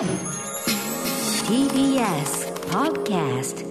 TBS Podcast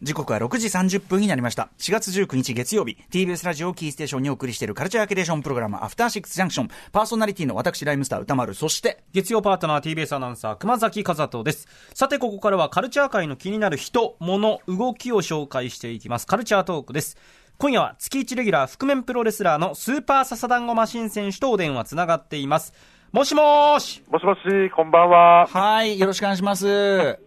時刻は6時30分になりました。4月19日月曜日、TBS ラジオキーステーションにお送りしているカルチャーキュレーションプログラム、アフターシックスジャンクション、パーソナリティの私、ライムスター歌丸、そして、月曜パートナー TBS アナウンサー熊崎和人です。さてここからはカルチャー界の気になる人物動きを紹介していきます。カルチャートークです。今夜は月1レギュラー覆面プロレスラーのスーパーササダンゴマシン選手とお電話つながっています。もしもーしもしもし、こんばんは。はい、よろしくお願いします。よ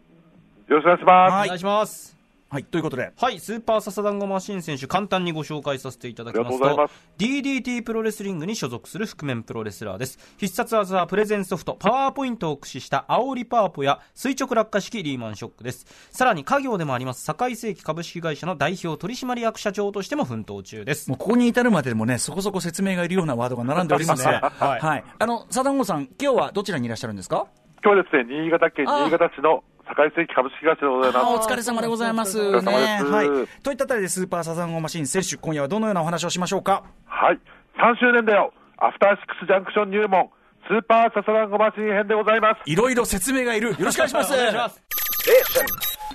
ろしくお願いします。はいお願いしますはい、ということで、はい、スーパーササダンゴマシン選手、簡単にご紹介させていただきますとと DDT プロレスリングに所属する覆面プロレスラーです。必殺技はプレゼンソフト、パワーポイントを駆使した煽りパワポや垂直落下式リーマンショックです。さらに家業でもあります、堺世紀株式会社の代表取締役社長としても奮闘中です。もうここに至るまででもね、そこそこ説明がいるようなワードが並んでおりますが、はいはい。あの、サダンゴさん、今日はどちらにいらっしゃるんですか？今日はですね、新潟県あ新潟市の堺世紀株式会社でございあおます。疲れ様でございます。お疲れ様ですはい。といったあたりでスーパーサザンゴマシン選手、今夜はどのようなお話をしましょうか？はい。3周年だよ。アフターシックスジャンクション入門、スーパーササダンゴマシン編でございます。いろいろ説明がいる。よろしくお願いします。お願いします。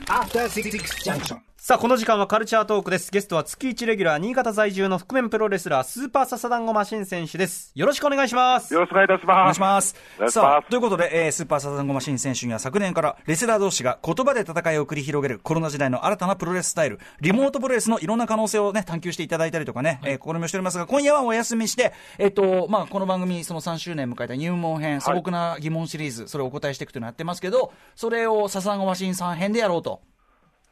After Six Junction. さあ、この時間はカルチャートークです。ゲストは月1レギュラー、新潟在住の覆面プロレスラー、スーパーササダンゴマシン選手です。よろしくお願いします。よろしくお願いいたしお願ます。いします。お願いしさあ、ますということで、えースーパーサザンゴマシン選手には昨年からレスラー同士が言葉で戦いを繰り広げるコロナ時代の新たなプロレススタイル、リモートプロレスのいろんな可能性をね、探求していただいたりとかね、えー試みをしておりますが、今夜はお休みして、えっ、と、まあ、この番組、その3周年迎えた入門編、素朴な疑問シリーズ、それをお答えしていくというのをやってますけど、それをサザンゴマシンさん編でやろうと。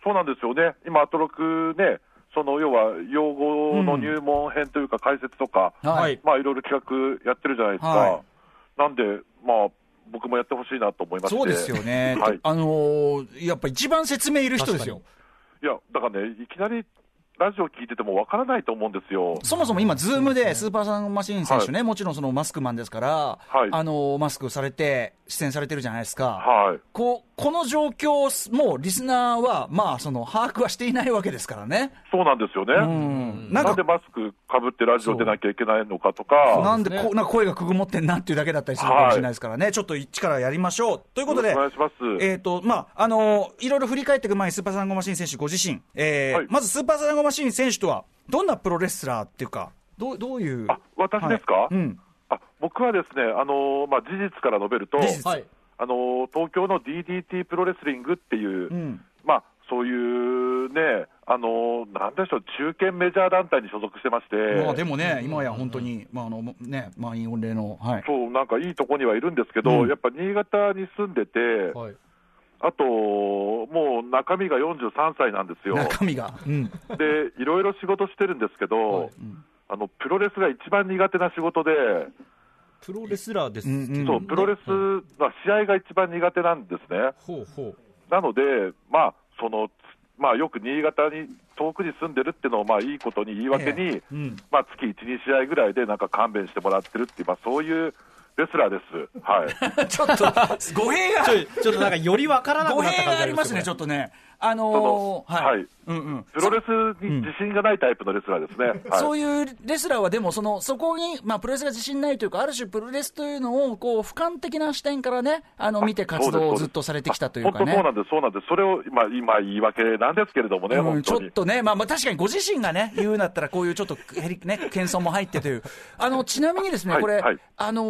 そうなんですよね。今、アトロクね、その要は用語の入門編というか解説とか、はいまあいろいろ企画やってるじゃないですか。はいなんで、まあ僕もやってほしいなと思いまして。そうですよね。はい。あのーやっぱ一番説明いる人ですよ。いや、だからね、いきなりラジオ聞いててもわからないと思うんですよ。そもそも今、ズームでスーパーサンマシーン選手ね、もちろんそのマスクマンですから、はいあのマスクされて、出演されてるじゃないですか、はい。こうこの状況もリスナーは、まあ、その把握はしていないわけですからね、そうなんですよね。うん、なんでマスクかぶってラジオ出なきゃいけないのかとか、なんでこなんか声がくぐもってんなっていうだけだったりするかもしれないですからね、ちょっと一からやりましょう。ということで、お願いします。えーとまああのいろいろ振り返っていく前に、スーパーサンゴマシン選手ご自身、えーはい。まずスーパーサンゴマシン選手とは、どんなプロレスラーっていうか、どうどういう。あ私ですか、はい。うん。あ僕はですね、あのーまあ、事実から述べると。あのー東京の DDT プロレスリングっていう、うん。まあ、そういうね、あのーなんでしょう、中堅メジャー団体に所属してまして、まあでもね、今や本当に、まああのね、満員御礼の、はい、そうなんかいいとこにはいるんですけど、うん。やっぱ新潟に住んでて、はい。あと、もう中身が43歳なんですよ。中身が、うん、で、いろいろ仕事してるんですけど、あのプロレスが一番苦手な仕事で、プロレスラーですうんうんそうプロレスは試合が一番苦手なんですね。ほうほう。なので、まあそのまあ、よく新潟に遠くに住んでるっていうのをまあいいことに言い訳に、ええうんまあ、月1、2試合ぐらいでなんか勘弁してもらってるっていう、まあ、そういうレスラーです。はい ちょっと、語弊がち、ょちょっとなんかよりわからなく語弊なった感じがありますね、ちょっとね。あのー、はい、はいうんうん。プロレスに自信がないタイプのレスラーですね。はい、そういうレスラーはでもその、そこに、まあ、プロレスが自信ないというか、ある種プロレスというのを、こう、俯瞰的な視点からね、あの、見て活動をずっとされてきたというかねそうな。んです、そうなんです。それを今、今言い訳なんですけれどもね、うん、ちょっ。とね、まあ、まあ確かにご自身がね、言うんだったら、こういうちょっとね、謙遜も入ってという、あのちなみにですね、これ、はいはいあの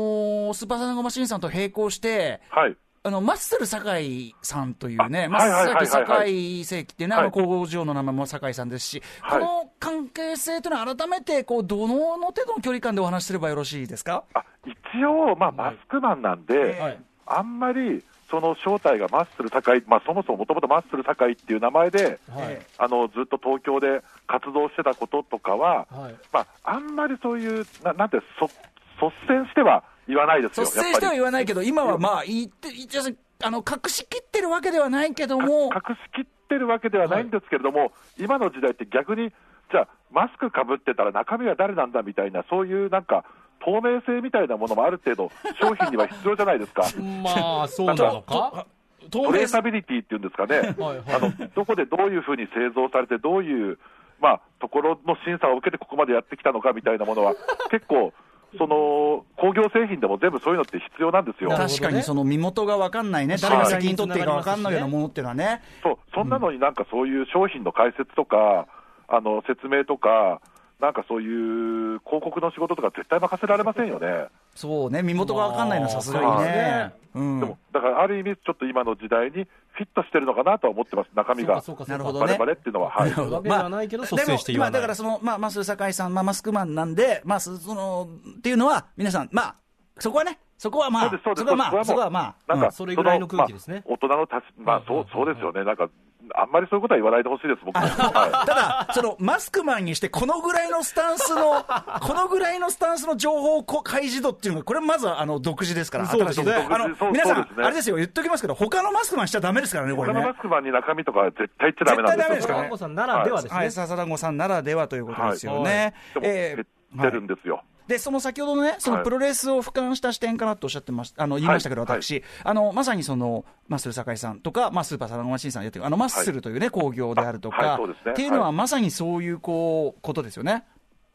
ースーパーサナゴマシンさんと並行して、はい。あのマッスル酒井さんというね、あマッスルはいはいはいはい酒井世紀っていうね、あのはい工場の名前も酒井さんですし、はいこの関係性というのは、改めてこうどの程度の距離感でお話しすればよろしいですか？あ一応、まあ、マスクマンなんで、はいあんまりその正体がマッスル酒井、まあ、そもそももともとマッスル酒井っていう名前で、はい。あのずっと東京で活動してたこととかは、はい。まあ、あんまりそういう、ななんてそ、率先しては言わないですよ、率先しては言わないけど、今はまあ言って、一応あの隠しきってるわけではないけども、隠しきってるわけではないんですけれども、今の時代って逆に、じゃあ、マスクかぶってたら中身は誰なんだみたいな、そういうなんか、透明性みたいなものもある程度、商品には必要じゃないですか。まあ、そうなのか？トレーサビリティっていうんですかね、はいはい。あのどこでどういうふうに製造されて、どういう、まあ、ところの審査を受けてここまでやってきたのかみたいなものは、結構、その工業製品でも全部そういうのって必要なんですよ。確かにその身元が分かんないね、誰が責任取っていいか分かんないようなものっていうのはね、そう、そんなのになんかそういう商品の解説とか、あの説明とか、なんかそういう広告の仕事とか絶対任せられませんよね。そうね、身元が分かんないのはさすがにね。うん。でも、だからある意味、ちょっと今の時代にフィットしてるのかなとは思ってます、中身が。そうかそうかなるほどねバレバレっていうのは、はい。わけでもまあ、だからその、まあ、マス酒井さん、まあ、マスクマンなんで、まあ、そその、っていうのは、皆さん、まあ、そこはね、そこはまあ、そ。こはまあ、そこはまあ、なんか、うんそれぐらいの空気ですね大人のたし、まあ、そう、そうですよね。なんか、あんまりそういうことは言わないでほしいです、僕も。はただ、そのマスクマンにして、このぐらいのスタンスの、このぐらいのスタンスの情報こ開示度っていうのが、これまずはあの独自ですから、そうですね新しいあの皆さん、ねあれですよ、言っときますけど、他のマスクマンしちゃダメですからね、い。これね他のマ。スクマンに中身とかは絶対言っちゃダメなんですよ。絶対ダメですからね子さんならではですね、はい、笹団子さんならではということですよね。でも、えー減ってるんですよ。で、その先ほどのね、そのはい。プロレスを俯瞰した視点からとおっしゃってました、あの、言いましたけど、はい。私、あの、まさにその、マッスル酒井さんとか、まあ、スーパーサラゴマシンさんやってる、あの、マッスルというね、工業であるとかっていうのははい。まさにそういう、こう、ことですよね。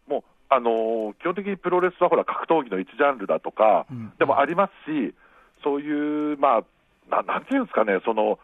もう、あのー基本的にプロレスはほら、格闘技の一ジャンルだとか、でもありますし、そういう、まあ、ななんていうんですかね、その、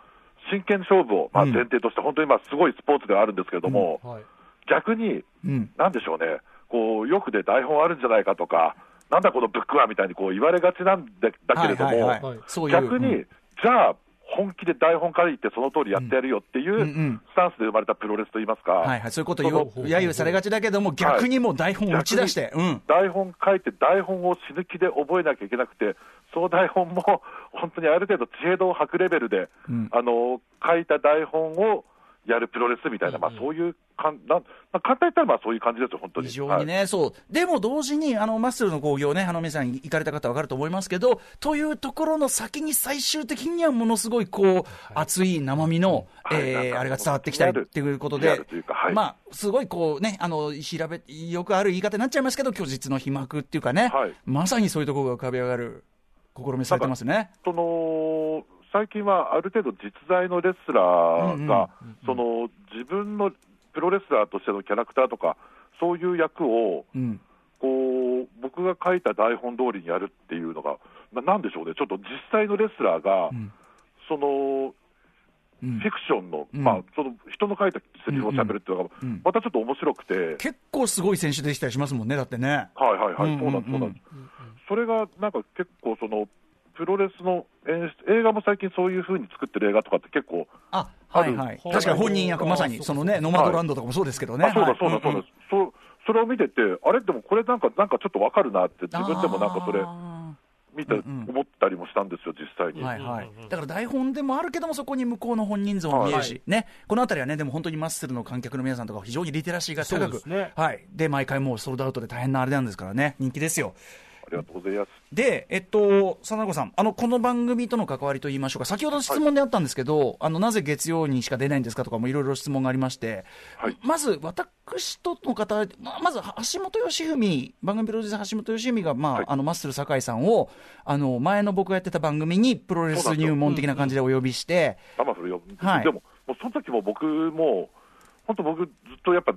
真剣勝負を、まあ、うん。前提として、本当にまあすごいスポーツではあるんですけれども、はい。逆に、うん。なんでしょうね、こう、よくで台本あるんじゃないかとか、なんだこのブックはみたいにこう言われがちなんでだけれども。逆に、うん。じゃあ、本気で台本から言って、その通りやってやるよっていんううん。スタンスで生まれたプロレスといいますか、はいはい、そういうことを揶揄されがちだけども、逆にもう台本を打ち出して、うん。台本書いて、台本を死ぬ気で覚えなきゃいけなくて、その台本も本当にある程度、知恵度を吐くレベルで、うん。あの書いた台本をやるプロレスみたいな、まあ、そういうかんなん、まあ、簡単に言ったらまあそういう感じですよ、本当に。非常にね、そう。でも同時に、あの、マッスルの工業ね、あの、皆さん行かれた方は分かると思いますけど、というところの先に最終的にはものすごい、こう、熱い生身の、はい。えーあれが伝わってきたりっていうことでというかはい、まあ、すごいこうね、あの、調べ、よくある言い方になっちゃいますけど、虚実の皮膜っていうかね、はい。まさにそういうところが浮かび上がる、試みされてますね。その最近はある程度実在のレスラーが、その自分のプロレスラーとしてのキャラクターとか、そういう役をうん。こう僕が書いた台本通りにやるっていうのが、ななんでしょうね、ちょっと実際のレスラーが、ん。そのうん。フィクションの、うん。まあ、その人の書いたセリフをしゃべるっていうのが、またちょっと面白くて、結構すごい選手できたりしますもんね、だってね。はいはいはい、うんそうなんです、そうなんです。うん。それがなんか結構その、プロレスの演出、映画も最近そういう風に作ってる映画とかって結構、あ、はいはい。確かに本人役、まさに、そのね、ノマドランドとかもそうですけどね。あそうだはい。そうだそうだ、んん。そそれを見てて、あれ、でもこれなんか、なんかちょっとわかるなって、自分でもなんかそれ、あ見て、思ったりもしたんですよ、実際に。ーはいはい。だから台本でもあるけども、そこに向こうの本人像も見えるし、ね、このあたりはね、でも本当にマッスルの観客の皆さんとか、非常にリテラシーが高く、ですね。はい。で、毎回もうソールドアウトで大変なあれなんですからね、人気ですよ。ありがとうございます。で、えっと、佐子さん、あの、この番組との関わりといいましょうか、先ほど質問であったんですけど、あの、なぜ月曜にしか出ないんですかとかもいろいろ質問がありまして、はい。まず、私との方、ままず、橋本良文、番組プロデューサー橋本良文が、まあ、はい。あの、マッスル酒井さんを、あの、前の僕がやってた番組にプロレス入門的な感じでお呼びして、アマフルよ、はい。でも、もうその時も僕も、本当、僕、ずっとやっぱ、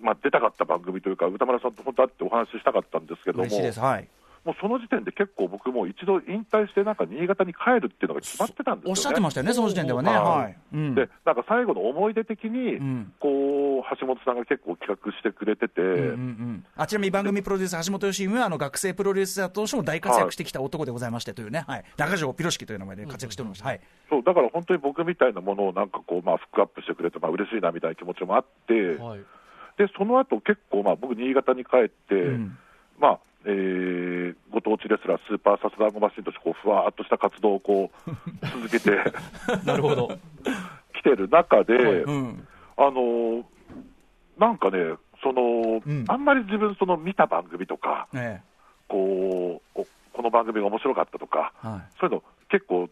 まあ、出たかった番組というか、歌丸さんと本当会ってお話ししたかったんですけども、嬉しいです。はい。もうその時点で結構僕も一度引退して、なんか新潟に帰るっていうのが決まってたんですよね。おっしゃってましたよね、その時点ではね。はい。で、なんか最後の思い出的に、ん。こう、橋本さんが結構企画してくれてて、うんうんあちなみに番組プロデューサー、橋本良文はあの学生プロデューサーとしても大活躍してきた男でございましてというね、はい、中条ピロシキという名前で活躍しておりました。はい。そうだから本当に僕みたいなものをなんかこう、まあ、フックアップしてくれて、まあ嬉しいなみたいな気持ちもあって、はい。でその後結構、まあ僕、新潟に帰って、ん。まあえーご当地レスラー、スーパーサスダンゴマシンとしてこうふわーっとした活動をこう 続けてなるほど。きてる中で、うん。あのーなんかね、そのうん。あんまり自分、その見た番組とか、えこうおこの番組が面白かったとか、えはい。そういうの結構、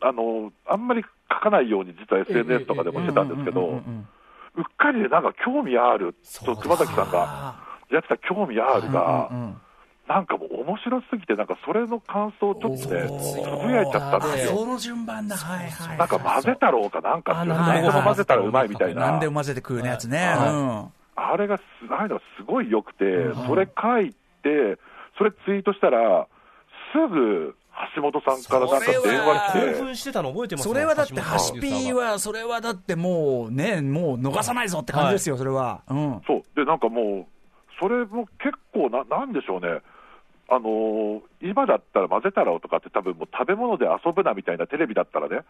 あのあんまり書かないように、実は SNS とかでもしてたんですけど、うんうんうんうんうっかりでなんか興味ある、そ熊崎さんがやってた興味あるが、うんうんなんかもう面白すぎて、なんかそれの感想をちょっとね、つぶやいちゃったんですよ。その順番だ、はいはい。なんか混ぜ太郎かなんかっていうあ日本語混ぜたらうまいみたいな何で、も混ぜて食うねやつね。はいうんあれがす、ああいうのがすごい良くて、それ書いて、それツイートしたら、すぐ橋本さんからなんか電話興来て、奮してたの覚えてますそれはだって、ハシピーは、それはだってもうね、もう逃さないぞって感じですよ、それは。うん。そう、で、なんかもう、それも結構な、なんでしょうね。あのー今だったら混ぜたらとかって多分もう食べ物で遊ぶなみたいなテレビだったらね、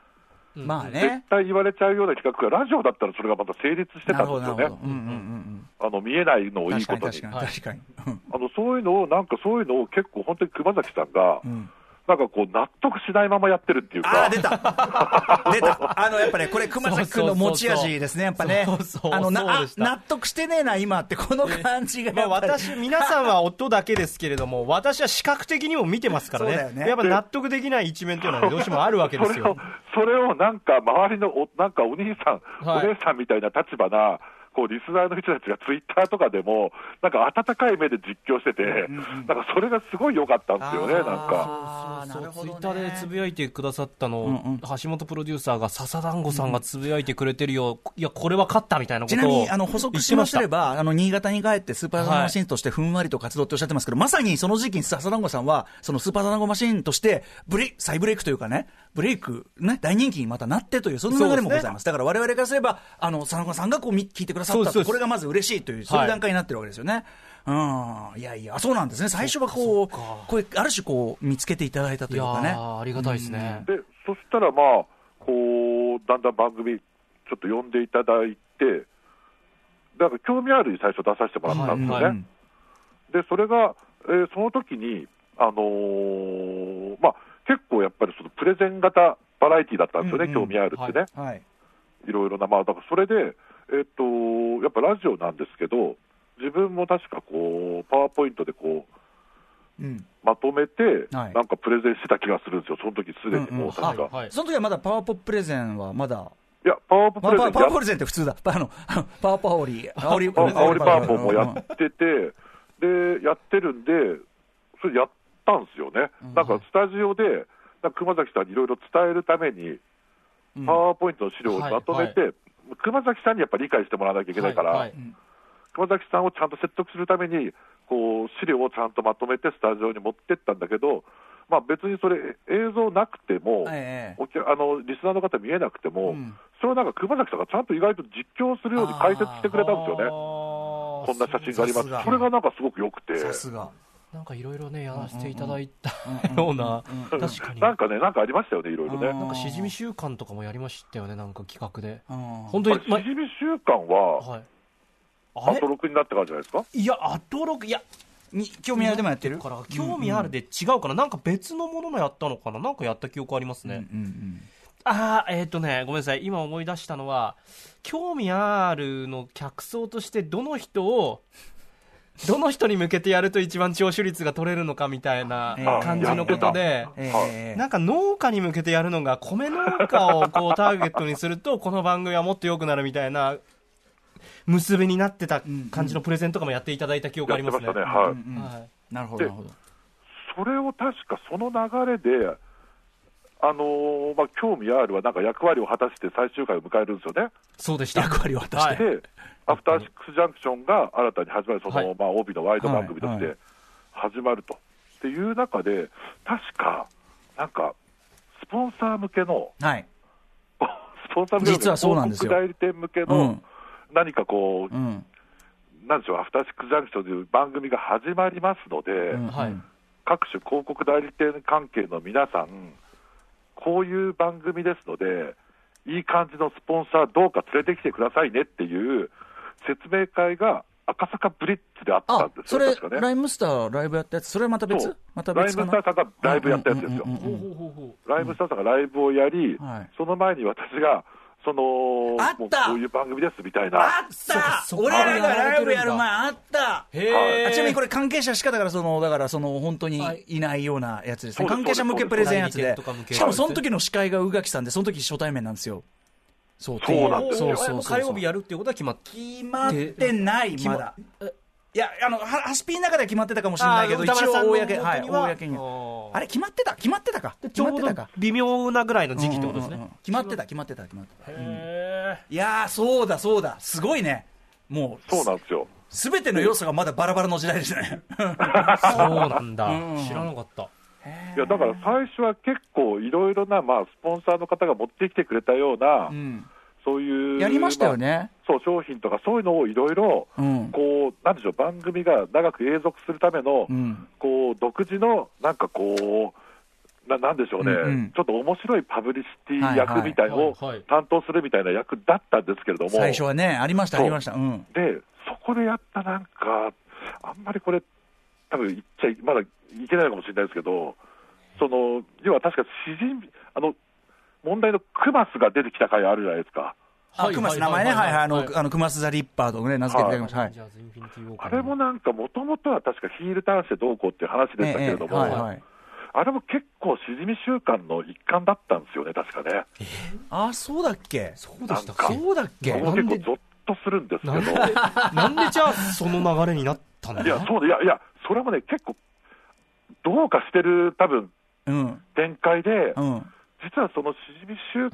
絶まあね。対言われちゃうような企画がラジオだったらそれがまた成立してたんですよねなるほど。。うんうんうんあの見えないのをうん。いいことに確かに、。に、あのそういうのを、なんかそういうのを結構本当に熊崎さんが、んなんかこう納得しないままやってるっていうか。ああ、出た 出たあの、やっぱね、これ、熊崎君の持ち味ですね、やっぱねそうそう。あの、なあ納得してねえな、今って、この感じがまあやっぱり。私、皆さんは音だけですけれども、私は視覚的にも見てますからね。そうだよねやっぱ納得できない一面というのはどうしてもあるわけです それをよ。、それをなんか周りのお、なんかお兄さん、はいお姉さんみたいな立場な、こうリスナーの人たちがツイッターとかでも、なんか温かい目で実況してて、なんかそれがすごい良かったんですよね、なんか。あーなるほどね。ツイッターでつぶやいてくださったのを、んうん。橋本プロデューサーが笹団子さんがつぶやいてくれてるよ、いや、これは勝ったみたいなことをちなみに、あの、補足しますれば、ば、あの、新潟に帰ってスーパーダナゴマシンとしてふんわりと活動っておっしゃってますけど、まさにその時期に笹団子さんは、そのスーパーダナゴマシンとして、ブレイ再ブレイクというかね、ブレイク、ね、大人気にまたなってという、その流れもございます。だから我々からすれば、あの、笹団子さんがこうみ聞いてくださったこれがまず嬉しいという、そういう段階になってるわけですよね。うん。いやいや、そうなんですね。最初はこう、こう、ある種こう、見つけていただいたというかね。ーありがたいですね。で、そしたらまあ、こう、だんだん番組、ちょっと呼んでいただいて、なんか興味あるに最初出させてもらったんですよね。はいで、それが、えーその時に、あのーまあ、結構やっぱりそのプレゼン型バラエティだったんですよね、うんうん興味あるってね、はい。い、ろいろな、まあ、だからそれで、えっと、やっぱラジオなんですけど、自分も確かこう、パワーポイントでこう、うん。まとめて、はいなんかプレゼンしてた気がするんですよ、その時すでにもう確か。はいはいその時はまだパワーポッププレゼンはまだ、いや、パワーポパプレゼンやワーパワープレゼンって普通だ。あの、パワーパオリ、あおり、ああおりパーポンもやうんってて、で、やってるんで、それやったんですよね。なんかスタジオで、なんか熊崎さんにいろいろ伝えるために、パワーポイントの資料をまとめて、熊崎さんにやっぱり理解してもらわなきゃいけないから、熊崎さんをちゃんと説得するために、こう資料をちゃんとまとめてスタジオに持ってったんだけど、まあ、別にそれ、映像なくても、あのリスナーの方見えなくても、うん。それをなんか熊崎さんがちゃんと意外と実況するように解説してくれたんですよね。こんな写真があります。それがなんかすごく良くて、さすが。なんかいろいろね、やらせていただいた ような、確かに。なんかね、なんかありましたよね、いろいろね。うん。なんかしじみ週間とかもやりましたよね、なんか企画で。うん。本当に、しじみ週間は、はい。あれ？あと6になってからじゃないですか？いや、アトロク、いや、に興味あるでもやってる？から興味あるで違うかな、なんか別のものもやったのかな、なんかやった記憶ありますね。うんうんああ、えっ、とね、ごめんなさい、今思い出したのは、興味あるの客層として、どの人を、どの人に向けてやると一番聴取率が取れるのかみたいなええ。感じのことで、ええ。なんか農家に向けてやるのが、米農家をこうターゲットにすると、この番組はもっと良くなるみたいな、結びになってた感じのプレゼンとかもやっていただいた記憶ありますね。なるほど、なるほど。それを確かその流れで、あのーまあ、興味あるはなんか役割を果たして最終回を迎えるんですよね。そうでした。役割を果たして。はいで、アフターシックスジャンクションが新たに始まる、その、はいまあ、帯のワイド番組としはいはて始まると。っていう中で、確か、なんか、スポンサー向けの、はい。スポンサー向けの実はそうなんですよ広告代理店向けうのん、何かこう、うん。なんでしょう、アフターシックスジャンクションという番組が始まりますので、うんはい各種広告代理店関係の皆さん、こういう番組ですので、いい感じのスポンサーどうか連れてきてくださいねっていう説明会が赤坂ブリッジであったあんで、すよ、それ、ね。ライムスターライブやったやつ、それはまた別？またライムスターさんがライブやったやつですよ。ライムスターさんがライブをやり、はい。その前に私が、その、あった。もうこういう番組ですみたいな。あった。俺らがライブやる前あった。へー。あちなみにこれ関係者しかだからそのだからその本当にい。ないようなやつですね、はい関係者向けプレゼンやつで。しかもその時の司会が宇垣さんでその時初対面なんですよ。そうそうなんですよ。そうそうそう火曜日やるっていうことは決まって。決まってないまだいやあのはハスピーの中では決まってたかもしれあないけど一応公は。い元には。公にあれ決まってた？決まってたか？決まってたか？微妙なぐらいの時期ってことですね。うんうんうん。決まってた決まってた決まってた。へいやーそうだそうだ。すごいね。もうそうなんですよ。すべての要素がまだバラバラの時代ですね。そうなんだ、知らなかった。いやだから最初は結構いろいろな、まあ、スポンサーの方が持ってきてくれたような、うんそういう、やりましたよまね。あそう商品とかそういうのをいろいろうん。こうなんでしょう番組が長く永続するための、うん。こう独自のなんかこうななんでしょうね、うんうんちょっと面白いパブリシティ役みたいのを担当するみたいな役だったんですけれども、最初はね、ありました、ありました。うん。でそこでやったなんか、あんまりこれ、多分言っちゃいまだいけないのかもしれないですけど、その要は確か詩人あの問題のクマスが出てきた回あるじゃないですか。あ、クマス名前ね、はいはい、あの、あの、クマス・ザ・リッパーとね、名付けていただきました。あれもなんか、もともとは確かヒールターンしてどうこうっていう話でしたけれども、はいはい。あれも結構、しじみ習慣の一環だったんですよね、確かね。あ、そうだっけ？そうでしたっなんかけそうだっけ？僕も結構ゾッとするんですけど、なんでなんでじゃあその流れになったんだいや、そうで、いや、いや、それもね、結構、どうかしてる、多分うん。展開で、うん。実はそのしじみ習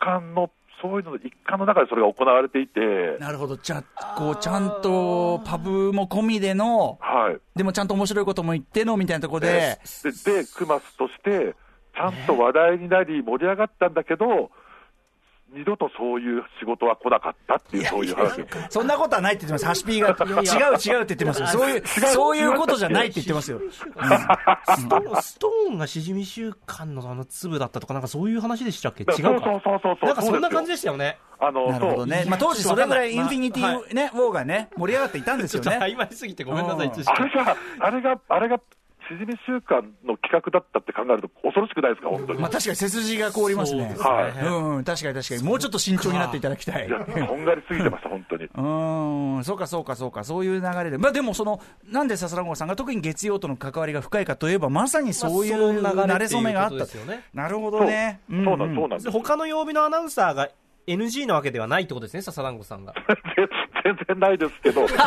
慣のそういうのの一環の中でそれが行われていて、なるほど。じゃあ、こう、ちゃんと、パブも込みでの、はい。でもちゃんと面白いことも言っての、みたいなところで、で、で、クマスとして、ちゃんと話題になり、盛り上がったんだけど、二度とそういう仕事は来なかったっていう、そういう話。そんなことはないって言ってます。ハシピーが、違う違うって言ってますよ。そういう、そういうことじゃないって言ってますよ。ストーンストーンがしじみ習慣のあの粒だったとか、なんかそういう話でしたっけ？違うそうそうか？そうそうそう。なんかそんな感じででしたよね。あの、なるほどね。まあ当時それぐらいインフィニテはィね、ウォーがね、盛り上がっていたんですよね。ちょっと曖昧すぎてごめんなさい、うん知識あれが、あれが、あれが、しじみ習慣の企画だったって考えると恐ろしくないですか、本当に。まあ確かに背筋が凍りますね。はいうんうん、確かに確かに。もうちょっと慎重になっていただきたい。いや、とんがりすぎてました、本当に。うーん、そうかそうかそうか、そういう流れで。まあでもその、なんで笹蘭さんが特に月曜との関わりが深いかといえば、まさにそういう慣れ初めがあったっていうことですよね。なるほどそうね。そうなんそうなんですで。他の曜日のアナウンサーが NG なわけではないってことですね、笹団子さんが。全然ないですけど、けど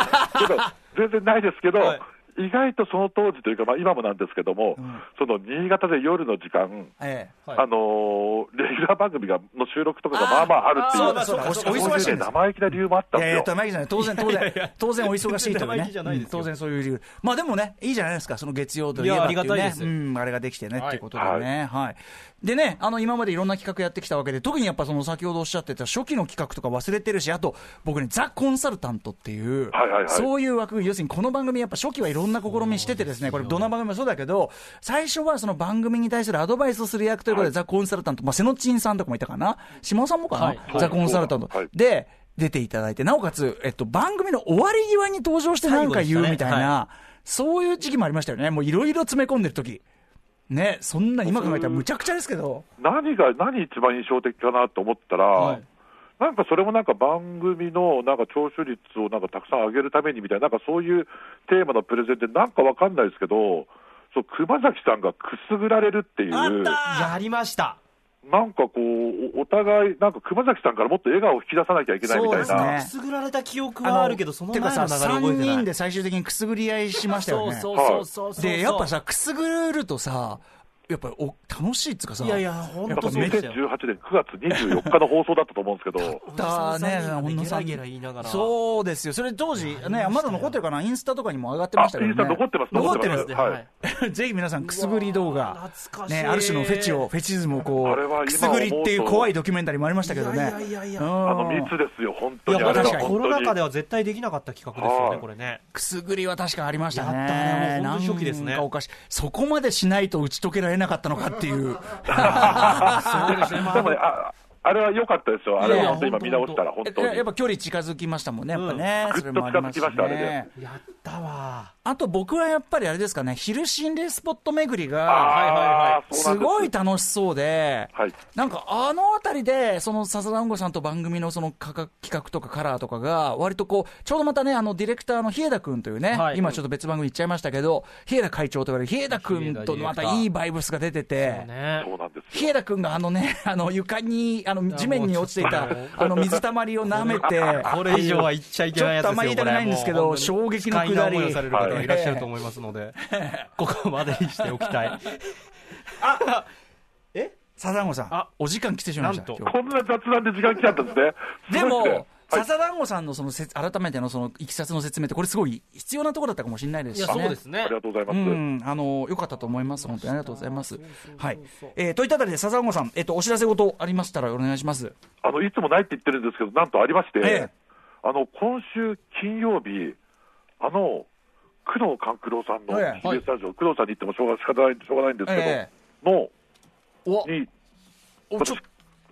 全然ないですけど、はい意外とその当時というか、まあ、今もなんですけども、その新潟で夜の時間、ええ。はい。あのーレギュラー番組がの収録とかがまあまああるっていう、そううだお忙しいんですいうね。生意気な理由もあったんいやいや、ですよ。玉木さん、当然、当然、当然お忙しいというね当然そういう理由。まあでもね、いいじゃないですか、その月曜といえばっていういやありがたいねで。す。うん、あれができてね、はいっていうことでね。はい。でね、あの、今までいろんな企画やってきたわけで、特にやっぱその先ほどおっしゃってた初期の企画とか忘れてるし、あと、僕ね、ザ・コンサルタントっていう、はいはいはい。そういう枠組み、要するにこの番組やっぱ初期はいろんな試みしててですね、これどの番組もそうだけど、最初はその番組に対するアドバイスをする役ということで、ザ・コンサルタント、まあ、瀬野珍さんとかもいたかな？下尾さんもかな、はい。ザ・コンサルタント。はい。で、出ていただいて、なおかつ、えっと、番組の終わり際に登場してなんか言うみたいな、最後でしたそういう時期もありましたよね。もういろいろ詰め込んでる時。ね、そんな、今考えたらむちゃくちゃですけど。何が、何一番印象的かなと思ったら、はいなんかそれもなんか番組のなんか聴取率をなんかたくさん上げるためにみたいな、なんかそういうテーマのプレゼンで、なんかわかんないですけど、そう熊崎さんがくすぐられるっていう、やりました。なんかこう、おお互い、なんか熊崎さんからもっと笑顔を引き出さなきゃいけないみたいな、そうですねくすぐられた記憶はあるけど、そのてか前の流れさ、3覚えてない？人で最終的にくすぐり合いしましたよね。そうそうそうそうそう。で、やっぱさ、くすぐるとさ、やっぱりお楽しいっつうかさ、いやいや、本当そうでしたよ。2018年9月24日の放送だったと思うんですけど、だね、本当本さんゲラゲラ言いながら。そうですよ。それ当時、ね、まだ残ってるかな？インスタとかにも上がってましたけどね。あインスタ残ってます残ってますはい ぜひ皆さん、くすぐり動画。懐かしいね、ある種のフェチを、フェチズムをこう、あれは今くすぐりっていう怖いドキュメンタリーもありましたけどね。いやいやいやうんあの密ですよ、本当いや、にあれは確かにコロナ禍では。は絶対できなかった企画ですよね、はいこれね。くすぐりは確かありましたね。やったねもう本当に初期ですねなんかおかしい。そこまでしないと打ち解けられなかったのかっていう。そうですね、までもね、ああれは良かったですよ、あれは本当に今見直したら、本当に。やっぱ距離近づきましたもんね、やっぱね。うんそれもありますしぐっと近づきましたあれね。やったわ。あと僕はやっぱりあれですかね、昼心霊スポット巡りが、すごい楽しそうで、はいなんかあのあたりで、その笹団子さんと番組のその企画とかカラーとかが、割とこう、ちょうどまたね、あのディレクターの日枝君というね、はい今ちょっと別番組行っちゃいましたけど、日枝会長と言われる日枝君とまたいいバイブスが出てて、ねそうなんですよ。日枝君があのね、あの床に、あの地面に落ちていたあの水たまりを舐めて、これ以上は言っちゃいけないやつですよ。ちょっとあんまり言いたくないんですけど衝撃の下り不快な思いをされる方がいらっしゃると思いますので、ここまでにしておきたい。笹団子さんあ、お時間来てしまいました。なんと今日こんな雑談で時間来ちゃったんですね。でも、笹団子さんのそのせ改めてのそのいきさつの説明って、これすごい必要なところだったかもしれないですいや、しね。そうですねあり。がとうございます。うん、あの、良かったと思います。本当にありがとうございます。はい。えーといったあたりで、笹団子さん、えっ、と、お知らせ事ありましたらお願いします。あのいつもないって言ってるんですけど、なんとありまして、ええあの今週金曜日、あの工藤官九郎さんのええ TBS スタジオ、工藤さんに言ってもしょうが仕方ないしょうがないんですけど、えのお、におちょ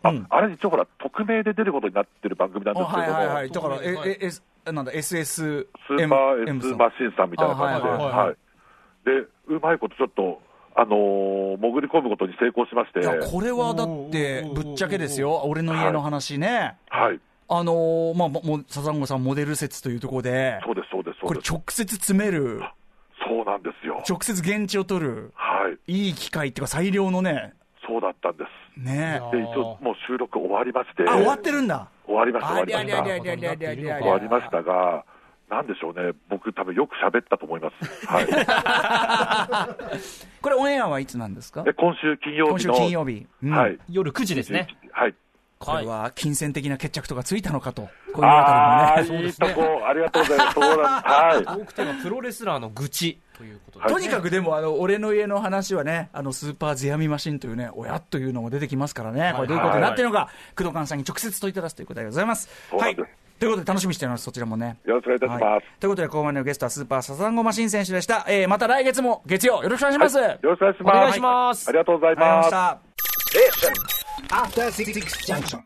あ,、うん。あれ、一応ほら、匿名で出ることになってる番組なんあですけども、はいはいはい。だから、え、はいえ、え、なんだ、SS、スーパー S マシンさんみたいな感じで、あはいはいはい。はい。でうまいことちょっと、あのー潜り込むことに成功しまして、いや、これはだって、ぶっちゃけですよ。俺の家の話ね。はい、あのーまあ、ももう、笹団子さんモデル説というところで、そうです、そうです、そこれ直接詰める、そうなんですよ、直接現地を取る、はい、いい機会っていうか最良のね。ねで、一応もう収録終わりまして、あ、終わってるんだ。終わりました、終わりました。終わりましたが、なんでしょうね、僕、多分よく喋ったと思います。はい。これオンエアはいつなんですか？で、今週金曜今週日の。金曜日。うんはい。夜9時ですね。はい。これは金銭的な決着とかついたのかと。こういうあたりもね。ー、いいとこ、ありがとうございます。そうなんはい。トークテーマ、プロレスラーの愚痴ということで。はいとにかくでも、あの、俺の家の話はね、あの、スーパーゼアミマシンというね、親というのも出てきますからね、これどういうことになっているのか、工藤寛さんに直接問いただすということでございます。はい。ということで楽しみにしております、そちらもね。よろしくお願いいたします。はいということで、ここまでのゲストはスーパーサザンゴマシン選手でした。えー、また来月も月曜よろしくお願いします。よろしくお願いします。お願いしますありがとうございありがとうございました。After Six Junction.